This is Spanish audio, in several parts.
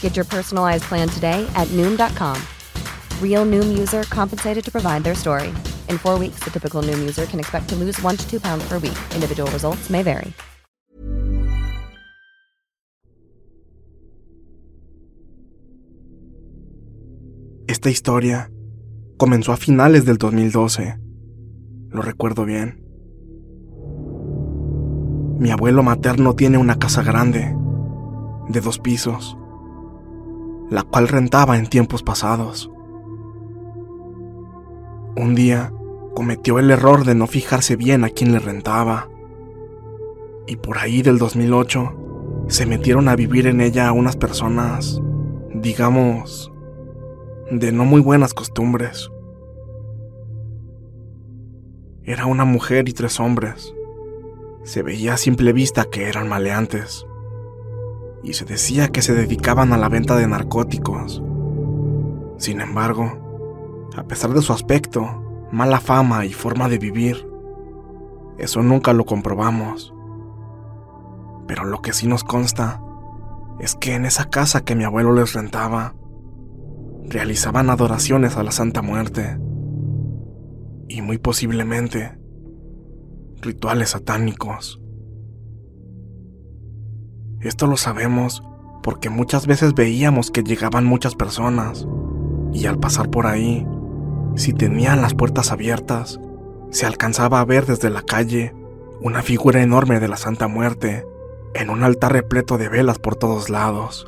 Get your personalized plan today at Noom.com. Real Noom user compensated to provide their story. In four weeks, the typical Noom user can expect to lose one to two pounds per week. Individual results may vary. Esta historia comenzó a finales del 2012. Lo recuerdo bien. Mi abuelo materno tiene una casa grande, de dos pisos, la cual rentaba en tiempos pasados. Un día cometió el error de no fijarse bien a quién le rentaba. Y por ahí del 2008 se metieron a vivir en ella unas personas, digamos, de no muy buenas costumbres. Era una mujer y tres hombres. Se veía a simple vista que eran maleantes. Y se decía que se dedicaban a la venta de narcóticos. Sin embargo, a pesar de su aspecto, mala fama y forma de vivir, eso nunca lo comprobamos. Pero lo que sí nos consta es que en esa casa que mi abuelo les rentaba, realizaban adoraciones a la Santa Muerte y muy posiblemente rituales satánicos. Esto lo sabemos porque muchas veces veíamos que llegaban muchas personas y al pasar por ahí, si tenían las puertas abiertas, se alcanzaba a ver desde la calle una figura enorme de la Santa Muerte en un altar repleto de velas por todos lados.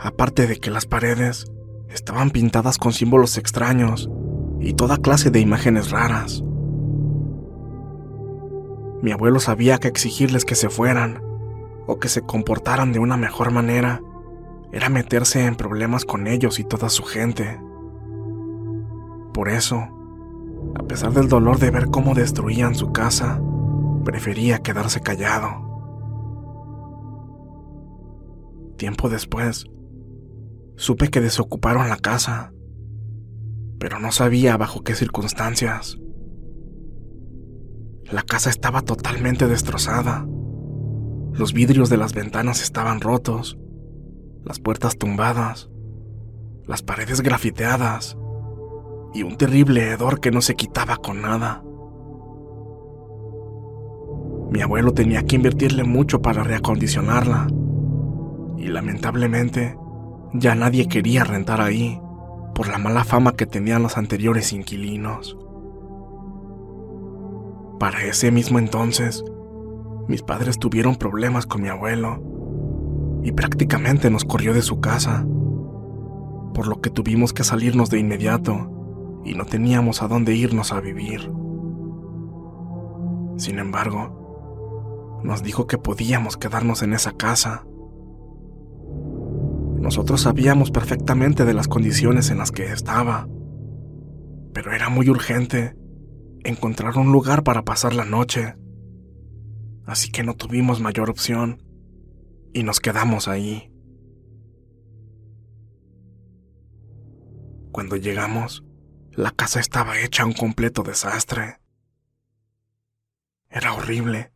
Aparte de que las paredes estaban pintadas con símbolos extraños y toda clase de imágenes raras. Mi abuelo sabía que exigirles que se fueran o que se comportaran de una mejor manera era meterse en problemas con ellos y toda su gente. Por eso, a pesar del dolor de ver cómo destruían su casa, prefería quedarse callado. Tiempo después, supe que desocuparon la casa, pero no sabía bajo qué circunstancias. La casa estaba totalmente destrozada. Los vidrios de las ventanas estaban rotos, las puertas tumbadas, las paredes grafiteadas y un terrible hedor que no se quitaba con nada. Mi abuelo tenía que invertirle mucho para reacondicionarla y lamentablemente ya nadie quería rentar ahí por la mala fama que tenían los anteriores inquilinos. Para ese mismo entonces, mis padres tuvieron problemas con mi abuelo y prácticamente nos corrió de su casa, por lo que tuvimos que salirnos de inmediato y no teníamos a dónde irnos a vivir. Sin embargo, nos dijo que podíamos quedarnos en esa casa. Nosotros sabíamos perfectamente de las condiciones en las que estaba pero era muy urgente encontrar un lugar para pasar la noche. Así que no tuvimos mayor opción y nos quedamos ahí. Cuando llegamos, la casa estaba hecha un completo desastre. Era horrible,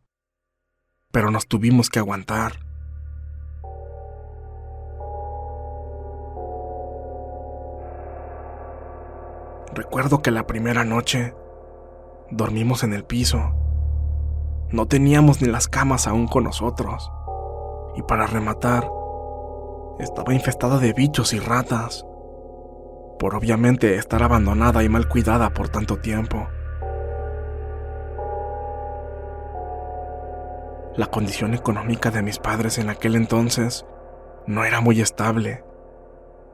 pero nos tuvimos que aguantar. Recuerdo que la primera noche dormimos en el piso. No teníamos ni las camas aún con nosotros. Y para rematar, estaba infestada de bichos y ratas, por obviamente estar abandonada y mal cuidada por tanto tiempo. La condición económica de mis padres en aquel entonces no era muy estable,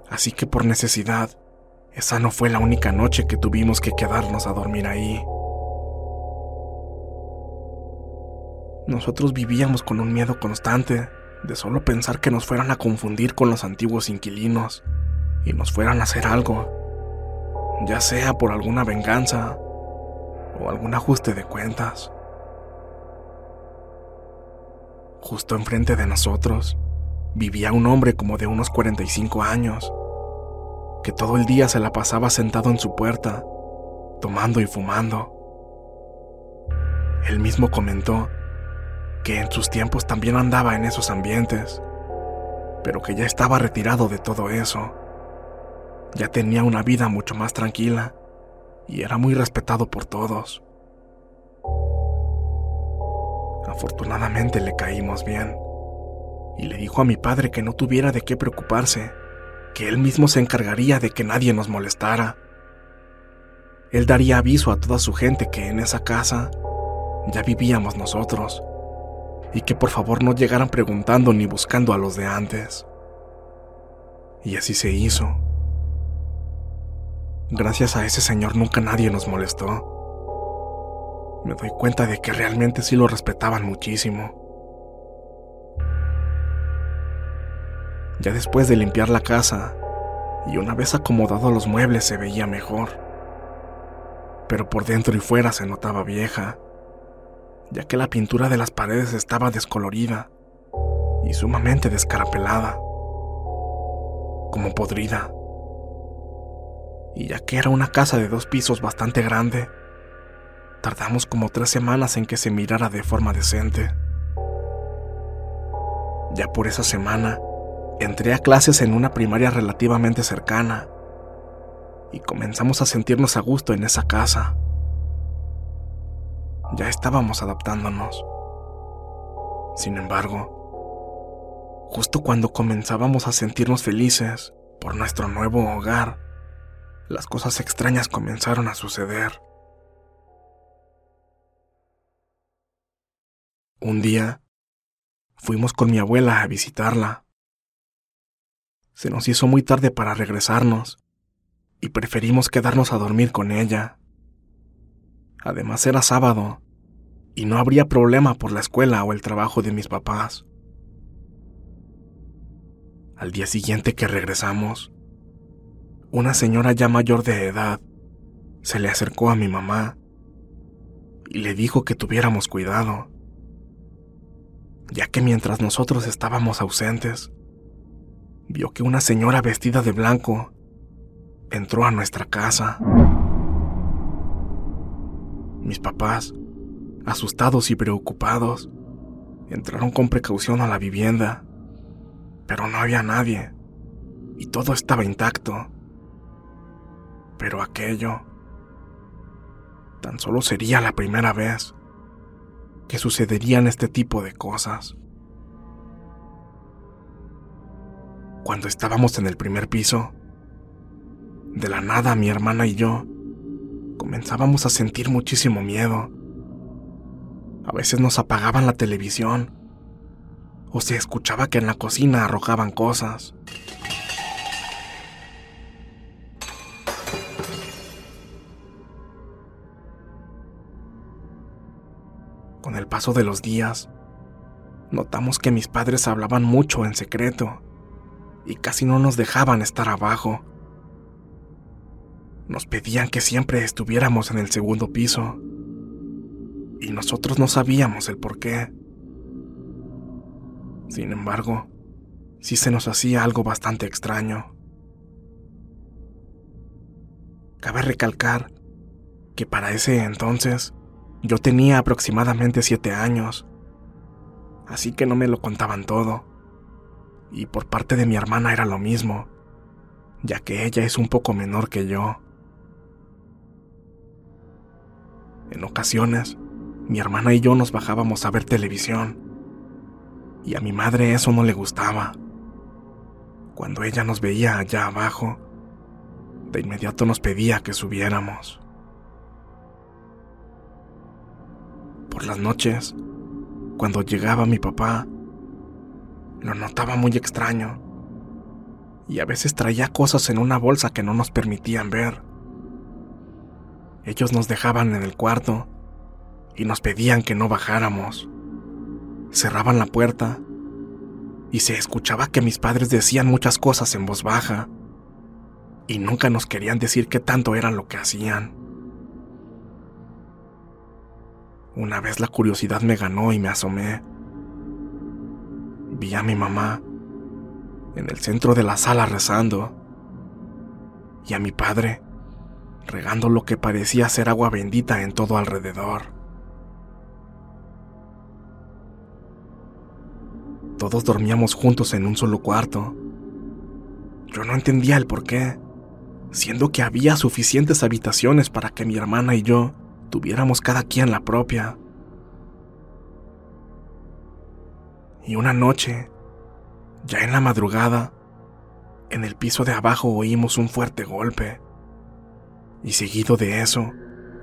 así que por necesidad esa no fue la única noche que tuvimos que quedarnos a dormir ahí. Nosotros vivíamos con un miedo constante de solo pensar que nos fueran a confundir con los antiguos inquilinos y nos fueran a hacer algo, ya sea por alguna venganza o algún ajuste de cuentas. Justo enfrente de nosotros vivía un hombre como de unos 45 años, que todo el día se la pasaba sentado en su puerta, tomando y fumando. Él mismo comentó que en sus tiempos también andaba en esos ambientes, pero que ya estaba retirado de todo eso. Ya tenía una vida mucho más tranquila y era muy respetado por todos. Afortunadamente le caímos bien y le dijo a mi padre que no tuviera de qué preocuparse que él mismo se encargaría de que nadie nos molestara. Él daría aviso a toda su gente que en esa casa ya vivíamos nosotros y que por favor no llegaran preguntando ni buscando a los de antes. Y así se hizo. Gracias a ese señor nunca nadie nos molestó. Me doy cuenta de que realmente sí lo respetaban muchísimo. Ya después de limpiar la casa y una vez acomodados los muebles se veía mejor. Pero por dentro y fuera se notaba vieja, ya que la pintura de las paredes estaba descolorida y sumamente descarapelada, como podrida. Y ya que era una casa de dos pisos bastante grande, tardamos como tres semanas en que se mirara de forma decente. Ya por esa semana, entré a clases en una primaria relativamente cercana y comenzamos a sentirnos a gusto en esa casa. Ya estábamos adaptándonos. Sin embargo, justo cuando comenzábamos a sentirnos felices por nuestro nuevo hogar, las cosas extrañas comenzaron a suceder. Un día, fuimos con mi abuela a visitarla. Se nos hizo muy tarde para regresarnos y preferimos quedarnos a dormir con ella. Además era sábado y no habría problema por la escuela o el trabajo de mis papás. Al día siguiente que regresamos, una señora ya mayor de edad se le acercó a mi mamá y le dijo que tuviéramos cuidado, ya que mientras nosotros estábamos ausentes, vio que una señora vestida de blanco entró a nuestra casa. Mis papás, asustados y preocupados, entraron con precaución a la vivienda, pero no había nadie y todo estaba intacto. Pero aquello tan solo sería la primera vez que sucederían este tipo de cosas. Cuando estábamos en el primer piso, de la nada mi hermana y yo comenzábamos a sentir muchísimo miedo. A veces nos apagaban la televisión o se escuchaba que en la cocina arrojaban cosas. Con el paso de los días, notamos que mis padres hablaban mucho en secreto y casi no nos dejaban estar abajo. nos pedían que siempre estuviéramos en el segundo piso. Y nosotros no sabíamos el por qué. Sin embargo, sí se nos hacía algo bastante extraño. Cabe recalcar que para ese entonces yo tenía aproximadamente siete años, así que no me lo contaban todo. Y por parte de mi hermana era lo mismo, ya que ella es un poco menor que yo. En ocasiones, mi hermana y yo nos bajábamos a ver televisión, y a mi madre eso no le gustaba. Cuando ella nos veía allá abajo, de inmediato nos pedía que subiéramos. Por las noches, cuando llegaba mi papá, lo notaba muy extraño y a veces traía cosas en una bolsa que no nos permitían ver. Ellos nos dejaban en el cuarto y nos pedían que no bajáramos. Cerraban la puerta y se escuchaba que mis padres decían muchas cosas en voz baja y nunca nos querían decir qué tanto eran lo que hacían. Una vez la curiosidad me ganó y me asomé. Vi a mi mamá en el centro de la sala rezando y a mi padre regando lo que parecía ser agua bendita en todo alrededor. Todos dormíamos juntos en un solo cuarto. Yo no entendía el por qué, siendo que había suficientes habitaciones para que mi hermana y yo tuviéramos cada quien la propia. Y una noche, ya en la madrugada, en el piso de abajo oímos un fuerte golpe y seguido de eso,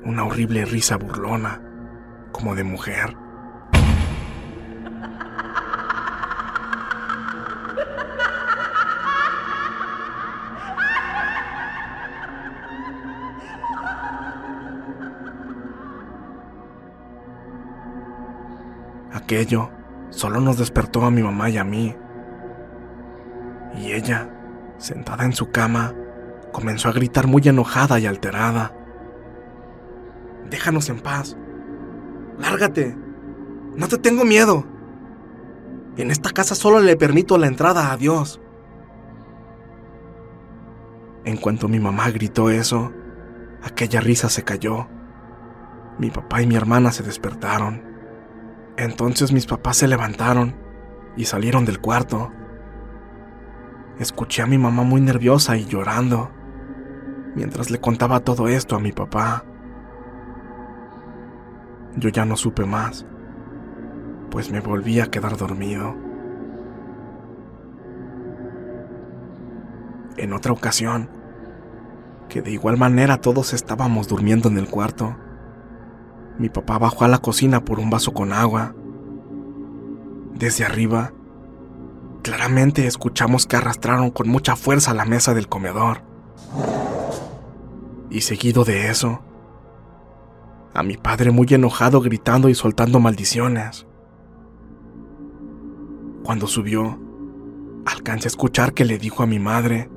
una horrible risa burlona, como de mujer. Aquello solo nos despertó a mi mamá y a mí. Y ella, sentada en su cama, comenzó a gritar muy enojada y alterada. Déjanos en paz. Lárgate. No te tengo miedo. En esta casa solo le permito la entrada a Dios. En cuanto mi mamá gritó eso, aquella risa se cayó. Mi papá y mi hermana se despertaron. Entonces mis papás se levantaron y salieron del cuarto. Escuché a mi mamá muy nerviosa y llorando mientras le contaba todo esto a mi papá. Yo ya no supe más, pues me volví a quedar dormido. En otra ocasión, que de igual manera todos estábamos durmiendo en el cuarto, mi papá bajó a la cocina por un vaso con agua. Desde arriba, claramente escuchamos que arrastraron con mucha fuerza la mesa del comedor. Y seguido de eso, a mi padre muy enojado gritando y soltando maldiciones. Cuando subió, alcancé a escuchar que le dijo a mi madre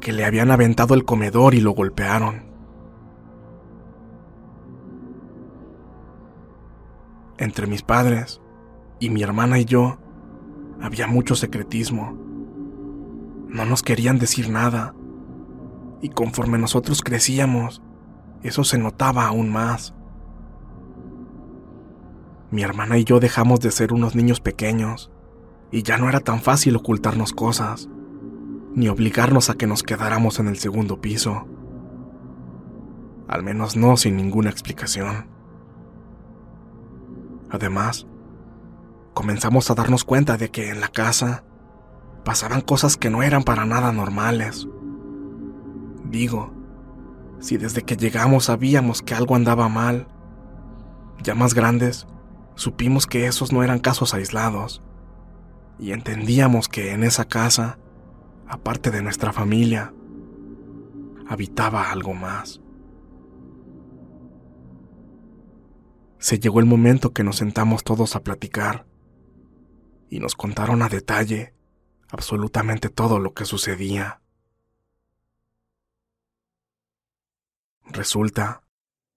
que le habían aventado el comedor y lo golpearon. Entre mis padres y mi hermana y yo había mucho secretismo. No nos querían decir nada y conforme nosotros crecíamos, eso se notaba aún más. Mi hermana y yo dejamos de ser unos niños pequeños, y ya no era tan fácil ocultarnos cosas, ni obligarnos a que nos quedáramos en el segundo piso. Al menos no sin ninguna explicación. Además, comenzamos a darnos cuenta de que en la casa pasaban cosas que no eran para nada normales. Digo, si desde que llegamos sabíamos que algo andaba mal, ya más grandes, supimos que esos no eran casos aislados, y entendíamos que en esa casa, aparte de nuestra familia, habitaba algo más. Se llegó el momento que nos sentamos todos a platicar y nos contaron a detalle absolutamente todo lo que sucedía. Resulta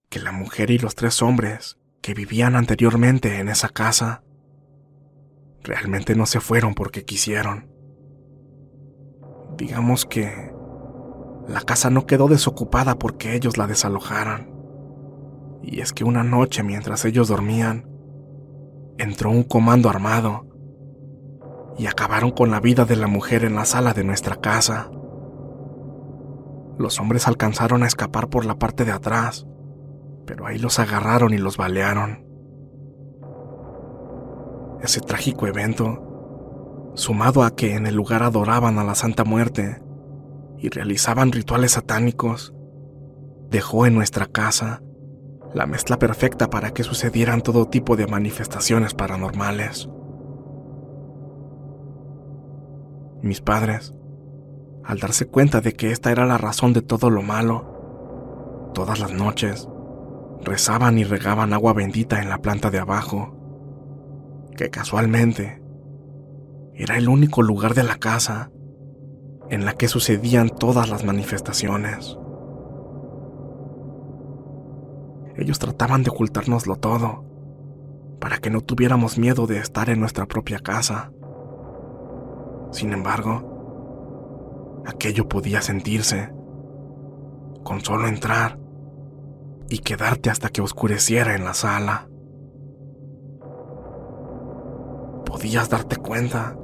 que la mujer y los tres hombres que vivían anteriormente en esa casa realmente no se fueron porque quisieron. Digamos que la casa no quedó desocupada porque ellos la desalojaran. Y es que una noche mientras ellos dormían, entró un comando armado y acabaron con la vida de la mujer en la sala de nuestra casa. Los hombres alcanzaron a escapar por la parte de atrás, pero ahí los agarraron y los balearon. Ese trágico evento, sumado a que en el lugar adoraban a la Santa Muerte y realizaban rituales satánicos, dejó en nuestra casa la mezcla perfecta para que sucedieran todo tipo de manifestaciones paranormales. Mis padres, al darse cuenta de que esta era la razón de todo lo malo, todas las noches rezaban y regaban agua bendita en la planta de abajo, que casualmente era el único lugar de la casa en la que sucedían todas las manifestaciones. Ellos trataban de ocultárnoslo todo, para que no tuviéramos miedo de estar en nuestra propia casa. Sin embargo, aquello podía sentirse con solo entrar y quedarte hasta que oscureciera en la sala. Podías darte cuenta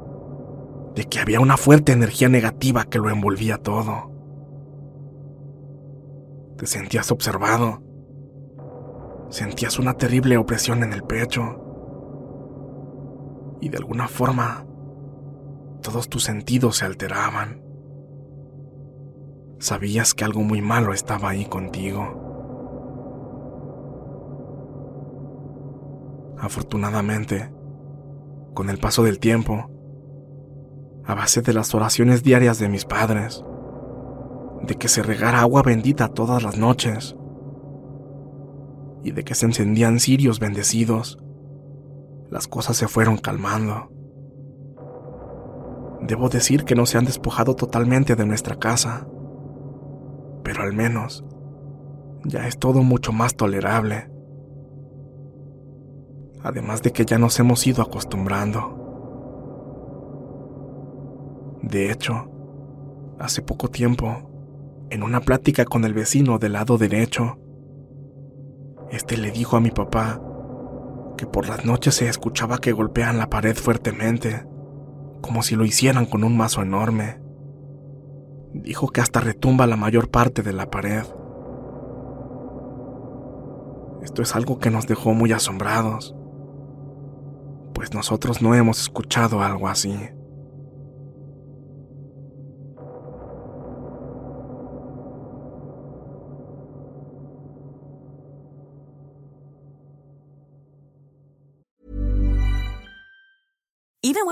de que había una fuerte energía negativa que lo envolvía todo. Te sentías observado sentías una terrible opresión en el pecho. Y de alguna forma, todos tus sentidos se alteraban. Sabías que algo muy malo estaba ahí contigo. Afortunadamente, con el paso del tiempo, a base de las oraciones diarias de mis padres, de que se regara agua bendita todas las noches, y de que se encendían cirios bendecidos, las cosas se fueron calmando. Debo decir que no se han despojado totalmente de nuestra casa, pero al menos ya es todo mucho más tolerable. Además de que ya nos hemos ido acostumbrando. De hecho, hace poco tiempo, en una plática con el vecino del lado derecho, este le dijo a mi papá que por las noches se escuchaba que golpean la pared fuertemente, como si lo hicieran con un mazo enorme. Dijo que hasta retumba la mayor parte de la pared. Esto es algo que nos dejó muy asombrados, pues nosotros no hemos escuchado algo así.